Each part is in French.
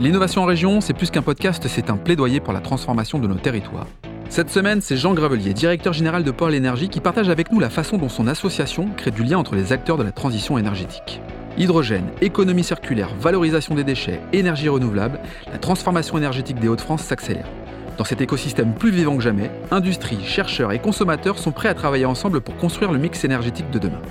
L'innovation en région, c'est plus qu'un podcast, c'est un plaidoyer pour la transformation de nos territoires. Cette semaine, c'est Jean Gravelier, directeur général de Pôle Énergie, qui partage avec nous la façon dont son association crée du lien entre les acteurs de la transition énergétique. Hydrogène, économie circulaire, valorisation des déchets, énergie renouvelable, la transformation énergétique des Hauts-de-France s'accélère. Dans cet écosystème plus vivant que jamais, industrie, chercheurs et consommateurs sont prêts à travailler ensemble pour construire le mix énergétique de demain.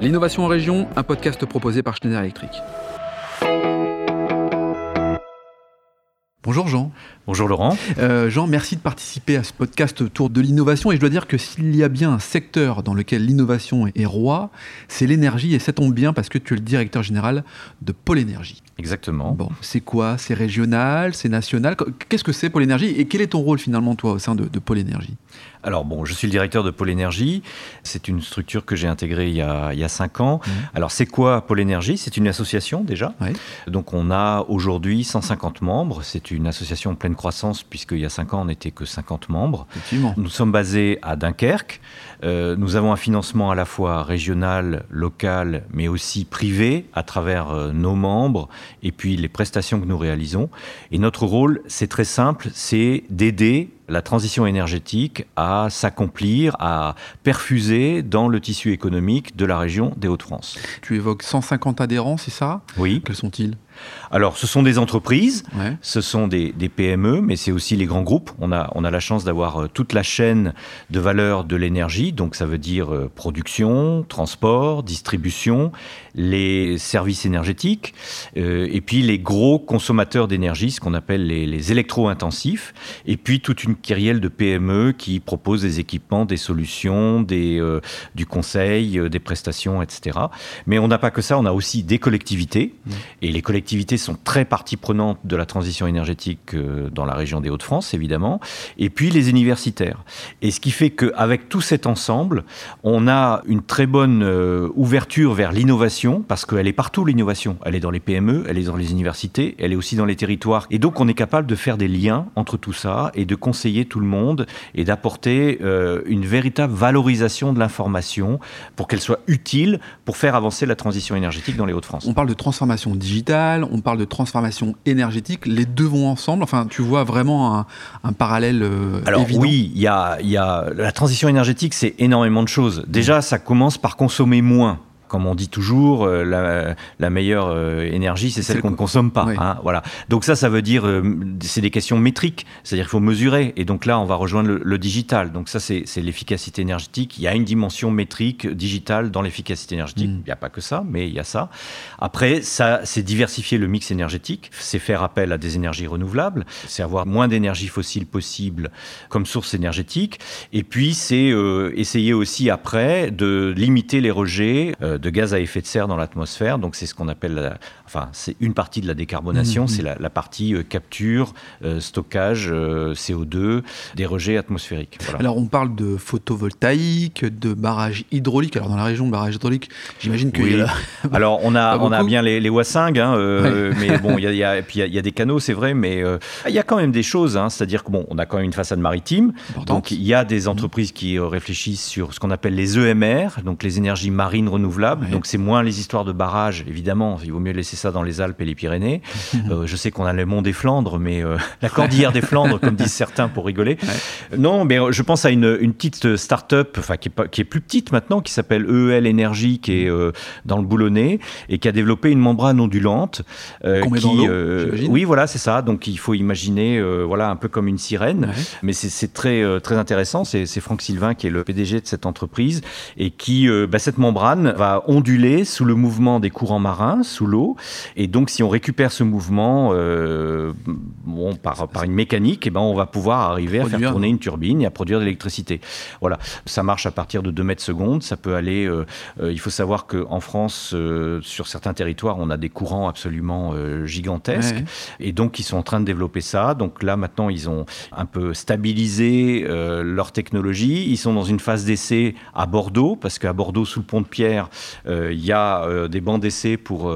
L'innovation en région, un podcast proposé par Schneider Electric. Bonjour Jean. Bonjour Laurent. Euh, Jean, merci de participer à ce podcast autour de l'innovation. Et je dois dire que s'il y a bien un secteur dans lequel l'innovation est roi, c'est l'énergie. Et ça tombe bien parce que tu es le directeur général de Pôle Énergie. Exactement. Bon, c'est quoi? C'est régional? C'est national? Qu'est-ce que c'est Pôle Énergie? Et quel est ton rôle finalement, toi, au sein de, de Pôle Énergie? Alors bon, je suis le directeur de Pôle Énergie. C'est une structure que j'ai intégrée il y a, il y a cinq ans. Mmh. Alors c'est quoi Pôle Énergie? C'est une association déjà. Oui. Donc on a aujourd'hui 150 membres. C'est une association en pleine croissance puisqu'il y a cinq ans on n'était que 50 membres. Effectivement. Nous sommes basés à Dunkerque. Euh, nous avons un financement à la fois régional, local, mais aussi privé à travers euh, nos membres et puis les prestations que nous réalisons. Et notre rôle, c'est très simple, c'est d'aider la transition énergétique à s'accomplir, à perfuser dans le tissu économique de la région des Hauts-de-France. Tu évoques 150 adhérents, c'est ça? Oui. Quels sont-ils? Alors, ce sont des entreprises, ouais. ce sont des, des, PME, mais c'est aussi les grands groupes. On a, on a la chance d'avoir euh, toute la chaîne de valeur de l'énergie, donc ça veut dire euh, production, transport, distribution, les services énergétiques, euh, et puis les gros consommateurs d'énergie, ce qu'on appelle les, les électro-intensifs, et puis toute une kyrielle de PME qui proposent des équipements, des solutions, des, euh, du conseil, euh, des prestations, etc. Mais on n'a pas que ça, on a aussi des collectivités, mmh. et les collectivités sont très partie prenante de la transition énergétique euh, dans la région des Hauts-de-France, évidemment, et puis les universitaires. Et ce qui fait qu'avec tout cet ensemble, on a une très bonne ouverture vers l'innovation, parce qu'elle est partout, l'innovation. Elle est dans les PME, elle est dans les universités, elle est aussi dans les territoires. Et donc, on est capable de faire des liens entre tout ça et de conseiller tout le monde et d'apporter euh, une véritable valorisation de l'information pour qu'elle soit utile pour faire avancer la transition énergétique dans les Hauts-de-France. On parle de transformation digitale, on parle de transformation énergétique, les deux vont ensemble. Enfin, tu vois vraiment un, un parallèle euh, Alors évident. oui, il y a, y a la transition énergétique, c'est énormément de choses. Déjà, ça commence par consommer moins comme on dit toujours, euh, la, la, meilleure euh, énergie, c'est celle qu'on ne consomme pas. Oui. Hein, voilà. Donc ça, ça veut dire, euh, c'est des questions métriques, c'est-à-dire qu'il faut mesurer. Et donc là, on va rejoindre le, le digital. Donc ça, c'est l'efficacité énergétique. Il y a une dimension métrique digitale dans l'efficacité énergétique. Mm. Il n'y a pas que ça, mais il y a ça. Après, ça, c'est diversifier le mix énergétique, c'est faire appel à des énergies renouvelables, c'est avoir moins d'énergie fossile possible comme source énergétique. Et puis, c'est euh, essayer aussi après de limiter les rejets de gaz à effet de serre dans l'atmosphère. Donc c'est ce qu'on appelle, la, enfin c'est une partie de la décarbonation, mmh. c'est la, la, partie euh, capture, euh, stockage euh, CO2 des rejets atmosphériques. Voilà. Alors on parle de photovoltaïque, de barrages hydrauliques. Alors dans la région barrages hydrauliques, j'imagine que. Oui. Alors on a on a bien les, les Wassing, hein, euh, ouais. mais bon il y a, y y, y, des canaux c'est vrai, mais il y a quand même des choses. Hein, C'est-à-dire que bon on a quand même une façade maritime, Importante. donc il y a des entreprises mmh. qui réfléchissent sur ce qu'on appelle les EMR, donc les énergies marines renouvelables. Ouais. Donc c'est moins les histoires de barrages, évidemment. Il vaut mieux laisser ça dans les Alpes et les Pyrénées. euh, je sais qu'on a le mont des Flandres, mais euh, la cordillère des Flandres, comme disent certains pour rigoler. Ouais. Non, mais je pense à une, une petite start-up, enfin qui est, qui est plus petite maintenant, qui s'appelle EEL Énergie, qui est euh, dans le Boulonnais et qui a développé une membrane ondulante. Euh, qui, euh, oui, voilà, c'est ça. Donc il faut imaginer, euh, voilà, un peu comme une sirène. Ouais. Mais c'est très très intéressant. C'est Franck Sylvain qui est le PDG de cette entreprise et qui, bah, cette membrane va onduler sous le mouvement des courants marins, sous l'eau. Et donc, si on récupère ce mouvement euh, bon, par, par une mécanique, eh ben, on va pouvoir arriver produire. à faire tourner une turbine et à produire de l'électricité. Voilà, ça marche à partir de 2 mètres secondes. Ça peut aller. Euh, euh, il faut savoir qu'en France, euh, sur certains territoires, on a des courants absolument gigantesques. Ouais. Et donc, ils sont en train de développer ça. Donc là, maintenant, ils ont un peu stabilisé leur technologie. Ils sont dans une phase d'essai à Bordeaux, parce qu'à Bordeaux, sous le pont de Pierre, il y a des bancs d'essai pour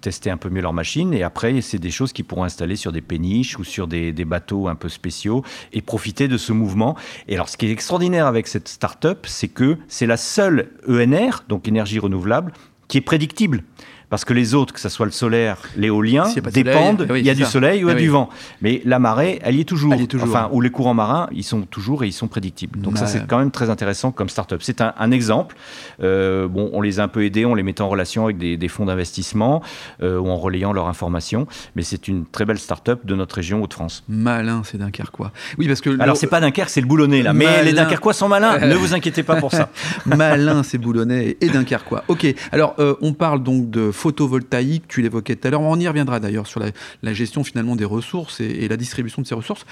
tester un peu mieux leur machine. Et après, c'est des choses qu'ils pourront installer sur des péniches ou sur des, des, bateaux un peu spéciaux et profiter de ce mouvement. Et alors, ce qui est extraordinaire avec cette start-up, c'est que c'est la seule ENR, donc énergie renouvelable, qui est prédictible. Parce que les autres, que ce soit le solaire, l'éolien, dépendent, il y a du soleil ou il y a du vent. Mais la marée, elle y est toujours. Enfin, ou les courants marins, ils sont toujours et ils sont prédictibles. Donc ça, c'est quand même très intéressant comme start-up. C'est un, exemple. Euh, bon, on les a un peu aidés, on les met en relation avec des, fonds d'investissement euh, ou en relayant leurs informations. Mais c'est une très belle start-up de notre région Hauts-de-France. Malin, c'est Dunkerquois. Oui, parce que alors c'est pas Dunkerque, c'est le Boulonnais là. Mais les Dunkerquois sont malins. ne vous inquiétez pas pour ça. Malin, c'est Boulonnais et Dunkerquois. Ok. Alors euh, on parle donc de photovoltaïque. Tu l'évoquais tout à l'heure. On y reviendra d'ailleurs sur la, gestion finalement des ressources et, la distribution de ces ressources.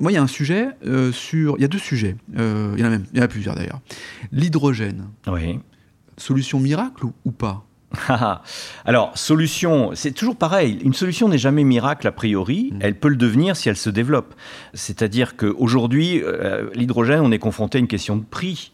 Moi, il y a un sujet euh, sur. Il y a deux sujets. Euh, il y en a même. Il y en a plusieurs d'ailleurs. L'hydrogène. Oui. Solution miracle ou pas? Alors, solution, c'est toujours pareil. Une solution n'est jamais miracle a priori. Mm. Elle peut le devenir si elle se développe. C'est-à-dire qu'aujourd'hui, euh, l'hydrogène, on est confronté à une question de prix.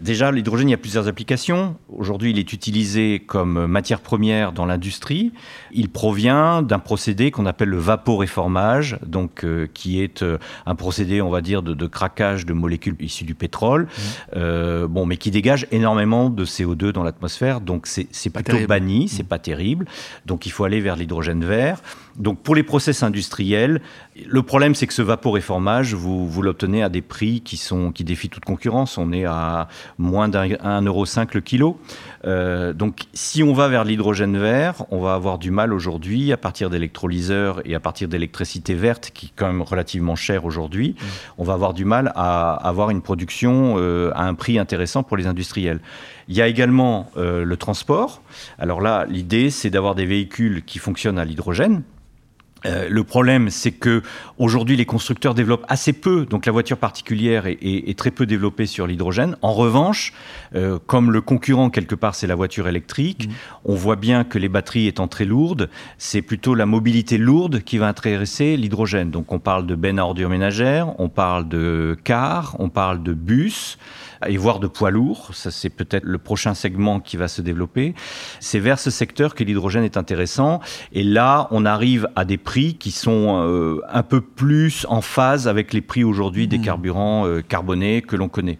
Déjà, l'hydrogène, il y a plusieurs applications. Aujourd'hui, il est utilisé comme matière première dans l'industrie. Il provient d'un procédé qu'on appelle le vaporéformage, donc euh, qui est euh, un procédé, on va dire, de, craquage de molécules issues du pétrole, mmh. euh, bon, mais qui dégage énormément de CO2 dans l'atmosphère. Donc c'est plutôt banni, c'est mmh. pas terrible. Donc il faut aller vers l'hydrogène vert. Donc pour les process industriels, le problème c'est que ce vaporéformage, vous, vous l'obtenez à des prix qui, sont, qui défient toute concurrence. On est à moins d'un euro le kilo. Euh, donc si on va vers l'hydrogène vert, on va avoir du mal aujourd'hui à partir d'électrolyseurs et à partir d'électricité verte qui est quand même relativement chère aujourd'hui. Mmh. On va avoir du mal à avoir une production euh, à un prix intéressant pour les industriels. Il y a également euh, le transport. Alors là, l'idée, c'est d'avoir des véhicules qui fonctionnent à l'hydrogène euh, le problème, c'est que aujourd'hui, les constructeurs développent assez peu, donc la voiture particulière est, très peu développée sur l'hydrogène. En revanche, euh, comme le concurrent quelque part, c'est la voiture électrique, mmh. on voit bien que les batteries étant très lourdes, c'est plutôt la mobilité lourde qui va intéresser l'hydrogène. Donc on parle de bennes à ordures ménagères, on parle de cars, on parle de bus et voire de poids lourds. Ça, c'est peut-être le prochain segment qui va se développer. C'est vers ce secteur que l'hydrogène est intéressant. Et là, on arrive à des prix qui sont euh, un peu plus en phase avec les prix aujourd'hui des mmh. carburants euh, carbonés que l'on connaît.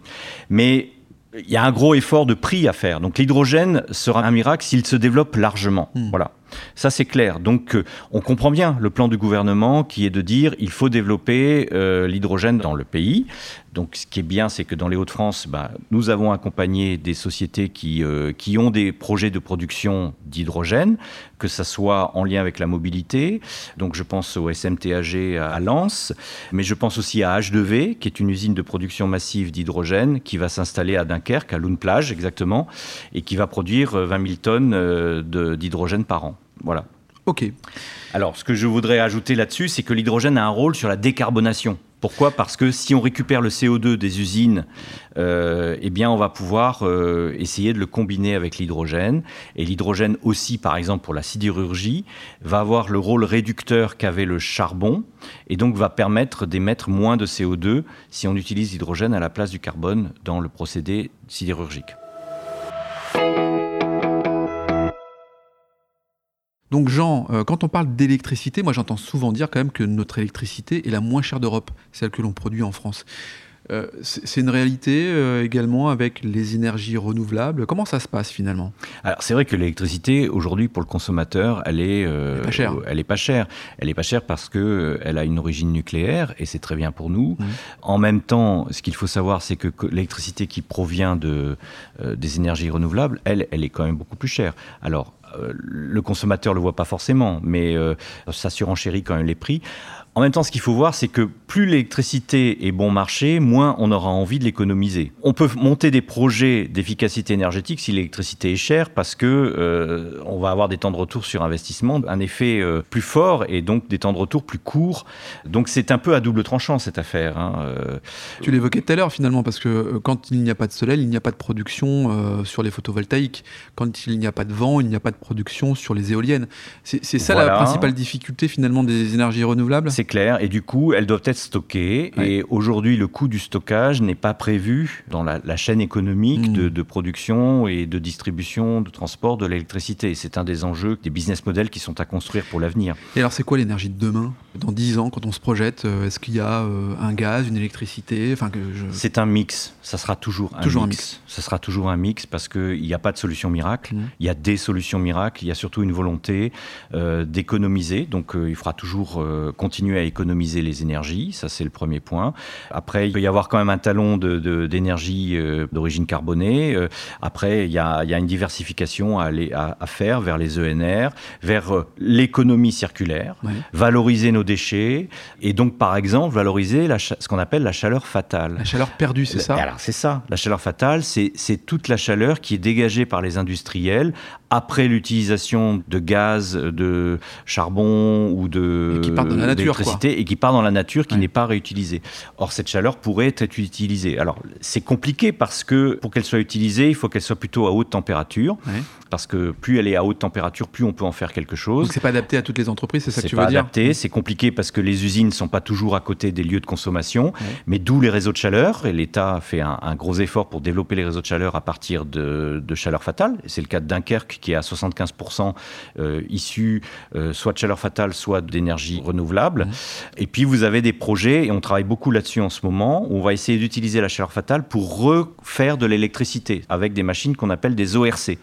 Mais il y a un gros effort de prix à faire. Donc l'hydrogène sera un miracle s'il se développe largement. Mmh. Voilà. Ça, c'est clair. Donc, euh, on comprend bien le plan du gouvernement qui est de dire il faut développer euh, l'hydrogène dans le pays. Donc, ce qui est bien, c'est que dans les Hauts-de-France, bah, nous avons accompagné des sociétés qui, euh, qui ont des projets de production d'hydrogène, que ce soit en lien avec la mobilité. Donc, je pense au SMTAG à Lens, mais je pense aussi à H2V, qui est une usine de production massive d'hydrogène qui va s'installer à Dunkerque, à Lune-Plage exactement, et qui va produire 20 000 tonnes d'hydrogène par an. Voilà. Ok. Alors, ce que je voudrais ajouter là-dessus, c'est que l'hydrogène a un rôle sur la décarbonation. Pourquoi? Parce que si on récupère le CO2 des usines, euh, eh bien, on va pouvoir euh, essayer de le combiner avec l'hydrogène. Et l'hydrogène aussi, par exemple, pour la sidérurgie, va avoir le rôle réducteur qu'avait le charbon, et donc va permettre d'émettre moins de CO2 si on utilise l'hydrogène à la place du carbone dans le procédé sidérurgique. Donc Jean, euh, quand on parle d'électricité, moi j'entends souvent dire quand même que notre électricité est la moins chère d'Europe, celle que l'on produit en France. Euh, c'est une réalité euh, également avec les énergies renouvelables. Comment ça se passe finalement? Alors c'est vrai que l'électricité aujourd'hui pour le consommateur, elle est, pas chère. Elle est pas chère. Elle est pas chère parce que elle a une origine nucléaire et c'est très bien pour nous. Mmh. En même temps, ce qu'il faut savoir, c'est que l'électricité qui provient de des énergies renouvelables, elle, elle est quand même beaucoup plus chère. Alors le consommateur le voit pas forcément, mais euh, ça surenchérit quand même les prix. En même temps, ce qu'il faut voir, c'est que plus l'électricité est bon marché, moins on aura envie de l'économiser. On peut monter des projets d'efficacité énergétique si l'électricité est chère, parce que euh, on va avoir des temps de retour sur investissement, un effet euh, plus fort et donc des temps de retour plus courts. Donc c'est un peu à double tranchant cette affaire. Hein, euh. Tu l'évoquais tout à l'heure finalement, parce que quand il n'y a pas de soleil, il n'y a pas de production sur les photovoltaïques. Quand il n'y a pas de vent, il n'y a pas de production sur les éoliennes. C'est ça la principale difficulté finalement des énergies renouvelables? C'est clair. Et du coup, elles doivent être stockées. Et aujourd'hui, le coût du stockage n'est pas prévu dans la, chaîne économique hmm. de, production et de distribution, de transport de l'électricité. C'est un des enjeux, des business models qui sont à construire pour l'avenir. Et alors, c'est quoi l'énergie de demain Dans 10 ans, quand on se projette, euh, est-ce qu'il y a euh, un gaz, une électricité? Enfin, que C'est un mix. Ça sera toujours un, toujours mix. un mix. Ça sera toujours un mix parce qu'il n'y a pas de solution miracle. Hmm. Il y a des solutions miracles miracle. Il y a surtout une volonté d'économiser. Donc, il faudra toujours continuer à économiser les énergies. Ça, c'est le premier point. Après, il peut y avoir quand même un talon d'énergie d'origine carbonée. après, il y, a, il y, a, une diversification à, aller, à, faire vers les ENR, vers l'économie circulaire, valoriser nos déchets et donc, par exemple, valoriser la, ce qu'on appelle la chaleur fatale. La chaleur perdue, c'est ça? Alors, c'est ça. La chaleur fatale, c'est toute la chaleur qui est dégagée par les industriels après l'utilisation de gaz, de charbon ou de d'électricité et qui part dans la nature, qui n'est pas réutilisée. Or, cette chaleur pourrait être utilisée. Alors, c'est compliqué parce que pour qu'elle soit utilisée, il faut qu'elle soit plutôt à haute température. Parce que plus elle est à haute température, plus on peut en faire quelque chose. Donc, c'est pas adapté à toutes les entreprises, c'est ça que tu veux dire C'est pas adapté, c'est compliqué parce que les usines ne sont pas toujours à côté des lieux de consommation, mais d'où les réseaux de chaleur. Et l'État fait un, gros effort pour développer les réseaux de chaleur à partir de, de chaleur fatale. C'est le cas de Dunkerque qui est à 75% euh, issu euh, soit de chaleur fatale, soit d'énergie renouvelable. Et puis vous avez des projets, et on travaille beaucoup là-dessus en ce moment, où on va essayer d'utiliser la chaleur fatale pour refaire de l'électricité avec des machines qu'on appelle des ORC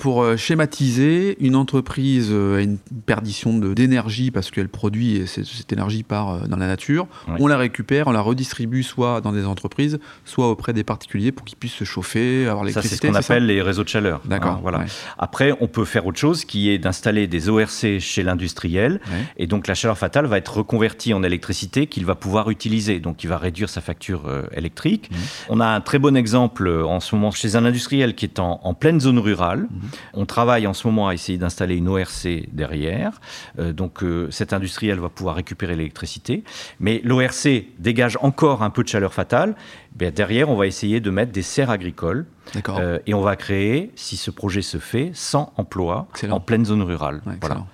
pour euh, schématiser, une entreprise euh, a une perdition d'énergie parce qu'elle produit cette, énergie part euh, dans la nature. On la récupère, on la redistribue soit dans des entreprises, soit auprès des particuliers pour qu'ils puissent se chauffer, avoir l'électricité. Ça, c'est ce qu'on appelle les réseaux de chaleur. D'accord. Hein, voilà. Après, on peut faire autre chose qui est d'installer des ORC chez l'industriel. Et donc, la chaleur fatale va être reconvertie en électricité qu'il va pouvoir utiliser. Donc, il va réduire sa facture électrique. Mmh. On a un très bon exemple en ce moment chez un industriel qui est en, pleine zone rurale. Mmh. On travaille en ce moment à essayer d'installer une ORC derrière. Euh, donc euh, cette industriel va pouvoir récupérer l'électricité. Mais l'ORC dégage encore un peu de chaleur fatale. Ben, derrière, on va essayer de mettre des serres agricoles. Euh, et on va créer, si ce projet se fait, 100 emplois en pleine zone rurale. voilà.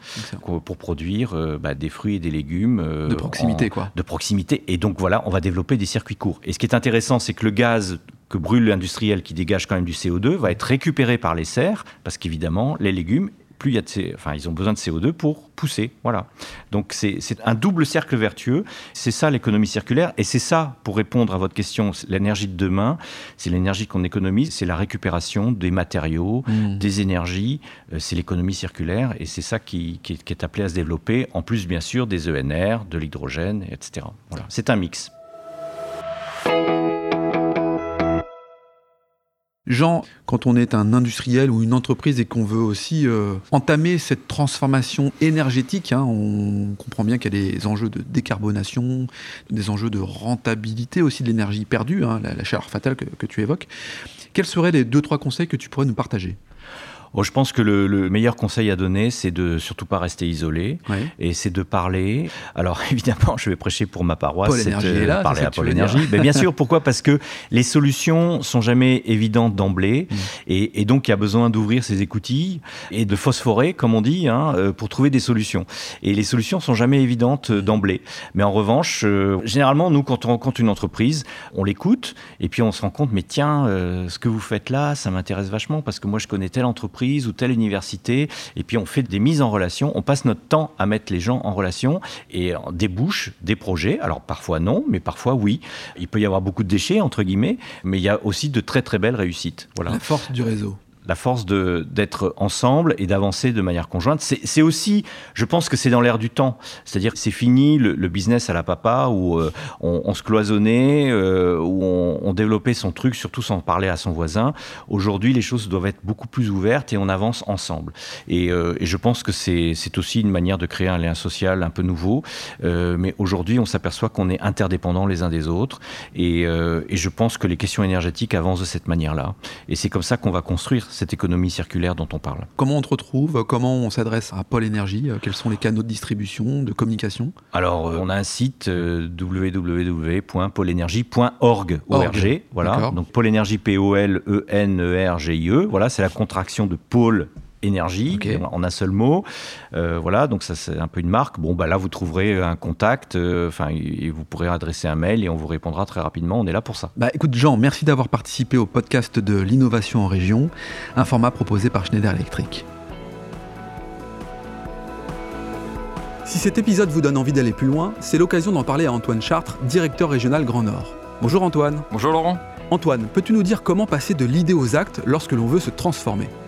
Pour produire bah, des fruits et des légumes. de proximité, quoi. De proximité. Et donc voilà, on va développer des circuits courts. Et ce qui est intéressant, c'est que le gaz que brûle l'industriel qui dégage quand même du CO2 va être récupéré par les serres, parce qu'évidemment, les légumes, plus il y a de enfin, ils ont besoin de CO2 pour pousser. Voilà. Donc c'est un double cercle vertueux. C'est ça l'économie circulaire. Et c'est ça, pour répondre à votre question, l'énergie de demain, c'est l'énergie qu'on économise, c'est la récupération des matériaux, mmh. des énergies, euh, c'est l'économie circulaire. Et c'est ça qui, qui, est appelé à se développer, en plus bien sûr des ENR, de l'hydrogène, etc. Voilà. C'est un mix. Jean, quand on est un industriel ou une entreprise et qu'on veut aussi euh, entamer cette transformation énergétique, hein, on comprend bien qu'il y a des enjeux de décarbonation, des enjeux de rentabilité aussi de l'énergie perdue, hein, la, chaleur fatale que, tu évoques. Quels seraient les deux, trois conseils que tu pourrais nous partager? Je pense que le, meilleur conseil à donner, c'est de surtout pas rester isolé et c'est de parler. Alors évidemment, je vais prêcher pour ma paroisse, c'est de parler à Pôle Énergie. Mais bien sûr, pourquoi? Parce que les solutions sont jamais évidentes d'emblée mm. et, donc il y a besoin d'ouvrir ses écoutilles et de phosphorer, comme on dit, hein, euh, pour trouver des solutions. Et les solutions sont jamais évidentes euh, d'emblée. Mais en revanche, euh, généralement, nous, quand on rencontre une entreprise, on l'écoute et puis on se rend compte, mais tiens, ce que vous faites là, ça m'intéresse vachement parce que moi, je connais telle entreprise ou telle université, et puis on fait des mises en relation, on passe notre temps à mettre les gens en relation et débouche des projets. Alors parfois non, mais parfois oui. Il peut y avoir beaucoup de déchets, entre guillemets, mais il y a aussi de très très belles réussites. Voilà. La force du réseau la force d'être ensemble et d'avancer de manière conjointe. C'est aussi, je pense que c'est dans l'air du temps. C'est-à-dire que c'est fini le, business à la papa où euh, on, se cloisonnait, euh, où on, développait son truc, surtout sans parler à son voisin. Aujourd'hui, les choses doivent être beaucoup plus ouvertes et on avance ensemble. Et, euh, je pense que c'est aussi une manière de créer un lien social un peu nouveau. mais aujourd'hui, on s'aperçoit qu'on est interdépendants les uns des autres. Et je pense que les questions énergétiques avancent de cette manière-là. Et c'est comme ça qu'on va construire cette économie circulaire dont on parle. Comment on te retrouve? Comment on s'adresse à Pôle Énergie? Quels sont les canaux de distribution, de communication? Alors, euh, on a un site euh, www.poleenergie.org. Voilà. Donc, Pôle Énergie, P-O-L-E-N-E-R-G-I-E. E. Voilà, c'est la contraction de pôle énergie en un seul mot. Euh, voilà, donc ça c'est un peu une marque. Bon, bah là vous trouverez un contact, euh, enfin et vous pourrez adresser un mail et on vous répondra très rapidement. On est là pour ça. Bah écoute Jean, merci d'avoir participé au podcast de l'innovation en région, un format proposé par Schneider Electric. Si cet épisode vous donne envie d'aller plus loin, c'est l'occasion d'en parler à Antoine Chartres, directeur régional Grand Nord. Bonjour Antoine. Bonjour Laurent. Antoine, peux-tu nous dire comment passer de l'idée aux actes lorsque l'on veut se transformer?